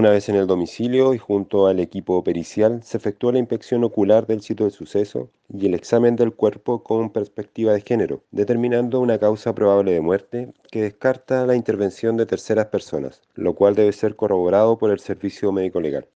Una vez en el domicilio y junto al equipo pericial, se efectúa la inspección ocular del sitio del suceso y el examen del cuerpo con perspectiva de género, determinando una causa probable de muerte que descarta la intervención de terceras personas, lo cual debe ser corroborado por el servicio médico legal.